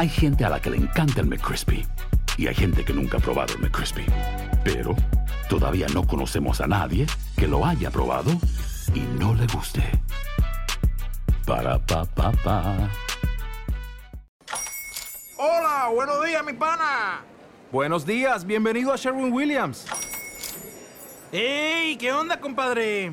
Hay gente a la que le encanta el McCrispy y hay gente que nunca ha probado el McCrispy. Pero todavía no conocemos a nadie que lo haya probado y no le guste. Para pa pa pa. Hola, buenos días, mi pana. Buenos días, bienvenido a Sherwin Williams. ¡Ey! ¿Qué onda, compadre?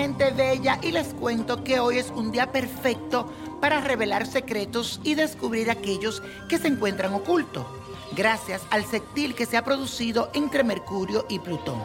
Gente bella, y les cuento que hoy es un día perfecto para revelar secretos y descubrir aquellos que se encuentran ocultos, gracias al sextil que se ha producido entre Mercurio y Plutón.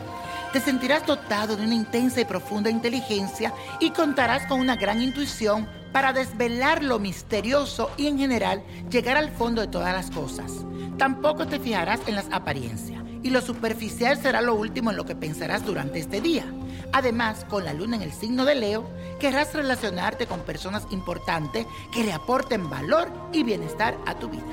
Te sentirás dotado de una intensa y profunda inteligencia y contarás con una gran intuición para desvelar lo misterioso y en general llegar al fondo de todas las cosas. Tampoco te fijarás en las apariencias y lo superficial será lo último en lo que pensarás durante este día. Además, con la luna en el signo de Leo, querrás relacionarte con personas importantes que le aporten valor y bienestar a tu vida.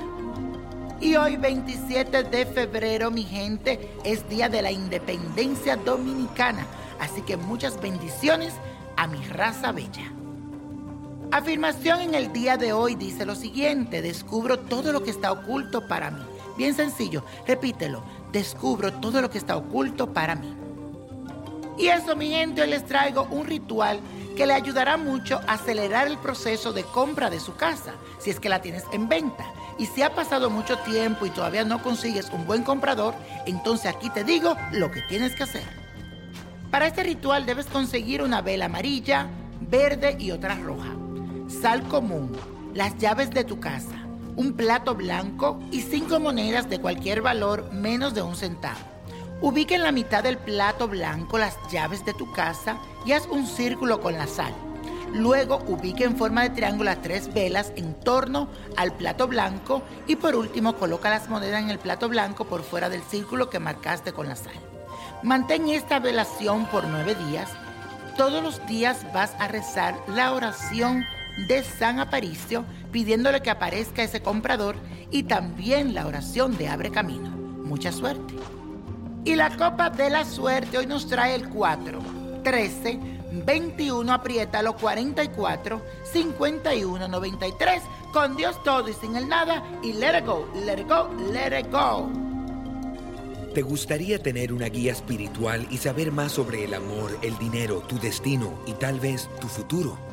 Y hoy 27 de febrero, mi gente, es Día de la Independencia Dominicana. Así que muchas bendiciones a mi raza bella. Afirmación en el día de hoy dice lo siguiente, descubro todo lo que está oculto para mí. Bien sencillo, repítelo, descubro todo lo que está oculto para mí. Y eso, mi gente, hoy les traigo un ritual que le ayudará mucho a acelerar el proceso de compra de su casa, si es que la tienes en venta. Y si ha pasado mucho tiempo y todavía no consigues un buen comprador, entonces aquí te digo lo que tienes que hacer. Para este ritual debes conseguir una vela amarilla, verde y otra roja, sal común, las llaves de tu casa, un plato blanco y cinco monedas de cualquier valor menos de un centavo. Ubica en la mitad del plato blanco las llaves de tu casa y haz un círculo con la sal. Luego ubica en forma de triángulo las tres velas en torno al plato blanco y por último coloca las monedas en el plato blanco por fuera del círculo que marcaste con la sal. Mantén esta velación por nueve días. Todos los días vas a rezar la oración de San Aparicio pidiéndole que aparezca ese comprador y también la oración de Abre Camino. Mucha suerte. Y la copa de la suerte hoy nos trae el 4, 13, 21, apriétalo, 44, 51, 93. Con Dios todo y sin el nada. Y let it go, let it go, let it go. ¿Te gustaría tener una guía espiritual y saber más sobre el amor, el dinero, tu destino y tal vez tu futuro?